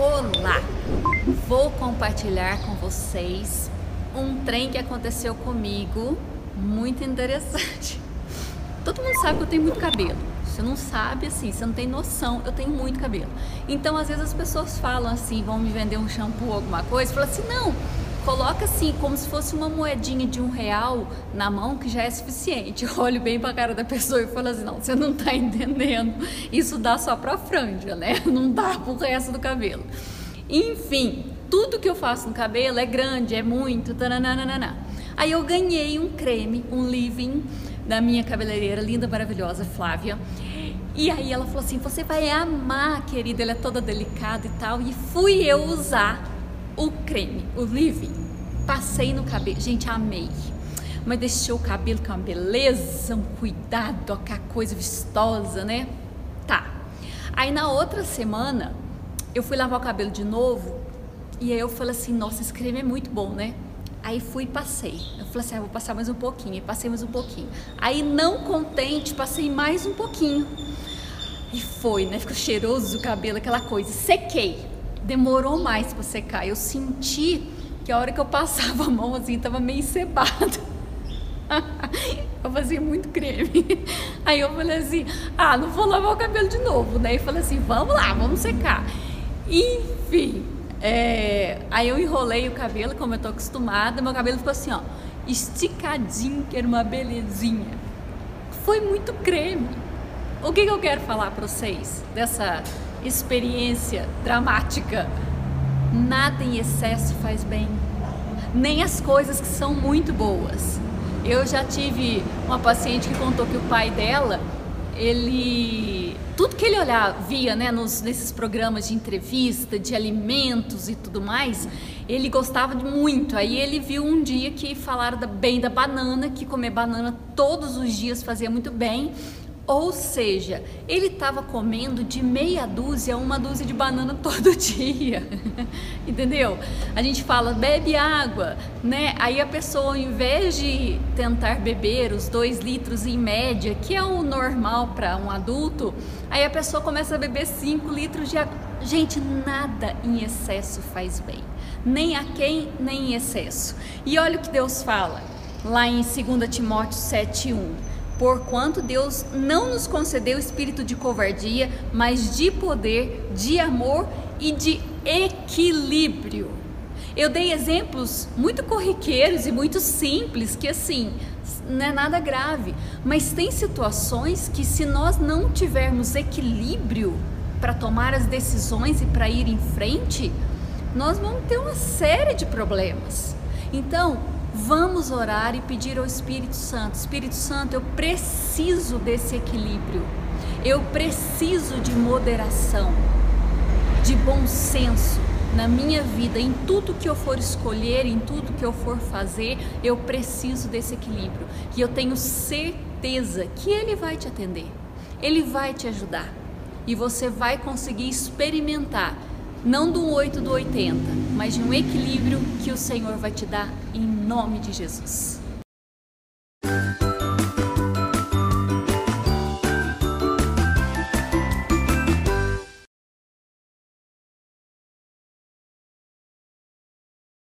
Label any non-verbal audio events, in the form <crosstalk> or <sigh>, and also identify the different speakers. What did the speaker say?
Speaker 1: Olá! Vou compartilhar com vocês um trem que aconteceu comigo muito interessante. <laughs> Todo mundo sabe que eu tenho muito cabelo. Você não sabe assim, você não tem noção, eu tenho muito cabelo. Então, às vezes as pessoas falam assim, vão me vender um shampoo, alguma coisa, falam assim, não, coloca assim, como se fosse uma moedinha de um real na mão, que já é suficiente. <laughs> Eu olho bem pra cara da pessoa e falo assim, não, você não tá entendendo. Isso dá só pra franja, né? <laughs> Não dá pro resto do cabelo. Enfim, tudo que eu faço no cabelo é grande, é muito, tananana. Aí eu ganhei um creme, um leave-in da minha cabeleireira linda, maravilhosa, Flávia. E aí ela falou assim: "Você vai amar, querida, ela é toda delicada e tal". E fui eu usar o creme, o leave Passei no cabelo, gente, amei. Mas deixou o cabelo com uma beleza, um cuidado, aquela coisa vistosa, né? Tá. Aí na outra semana, eu fui lavar o cabelo de novo e aí eu falei assim, nossa, esse creme é muito bom, né? Aí fui e passei. Eu falei assim, ah, vou passar mais um pouquinho. E passei mais um pouquinho. Aí, não contente, passei mais um pouquinho. E foi, né? Ficou cheiroso o cabelo, aquela coisa. Sequei demorou mais para secar. Eu senti que a hora que eu passava a mão assim, tava meio cebado. <laughs> eu fazia muito creme. Aí eu falei assim: ah, não vou lavar o cabelo de novo, né? E falei assim: vamos lá, vamos secar. Enfim, é... aí eu enrolei o cabelo, como eu tô acostumada, meu cabelo ficou assim, ó, esticadinho, que era uma belezinha. Foi muito creme. O que, eu quero falar para vocês dessa experiência dramática. Nada em excesso faz bem, nem as coisas que são muito boas. Eu já tive uma paciente que contou que o pai dela, ele tudo que ele olhava, via, né, nos, nesses programas de entrevista, de alimentos e tudo mais, ele gostava de muito. Aí ele viu um dia que falaram da, bem da banana, que comer banana todos os dias fazia muito bem. Ou seja, ele estava comendo de meia dúzia a uma dúzia de banana <laughs> todo dia. Entendeu? A gente fala, bebe água, né? Aí a pessoa, ao invés de tentar beber os dois litros em média, que é o normal para um adulto, aí a pessoa começa a beber cinco litros de água. Gente, nada em excesso faz bem. Nem a quem, nem em excesso. E olha o que Deus fala lá em 2 Timóteo 7,1 porquanto Deus não nos concedeu espírito de covardia, mas de poder, de amor e de equilíbrio. Eu dei exemplos muito corriqueiros e muito simples que assim não é nada grave, mas tem situações que se nós não tivermos equilíbrio para tomar as decisões e para ir em frente, nós vamos ter uma série de problemas. Então, Vamos orar e pedir ao Espírito Santo: Espírito Santo, eu preciso desse equilíbrio, eu preciso de moderação, de bom senso na minha vida, em tudo que eu for escolher, em tudo que eu for fazer, eu preciso desse equilíbrio. E eu tenho certeza que Ele vai te atender, Ele vai te ajudar. E você vai conseguir experimentar não do 8 do 80, mas de um equilíbrio que o Senhor vai te dar em nome de Jesus.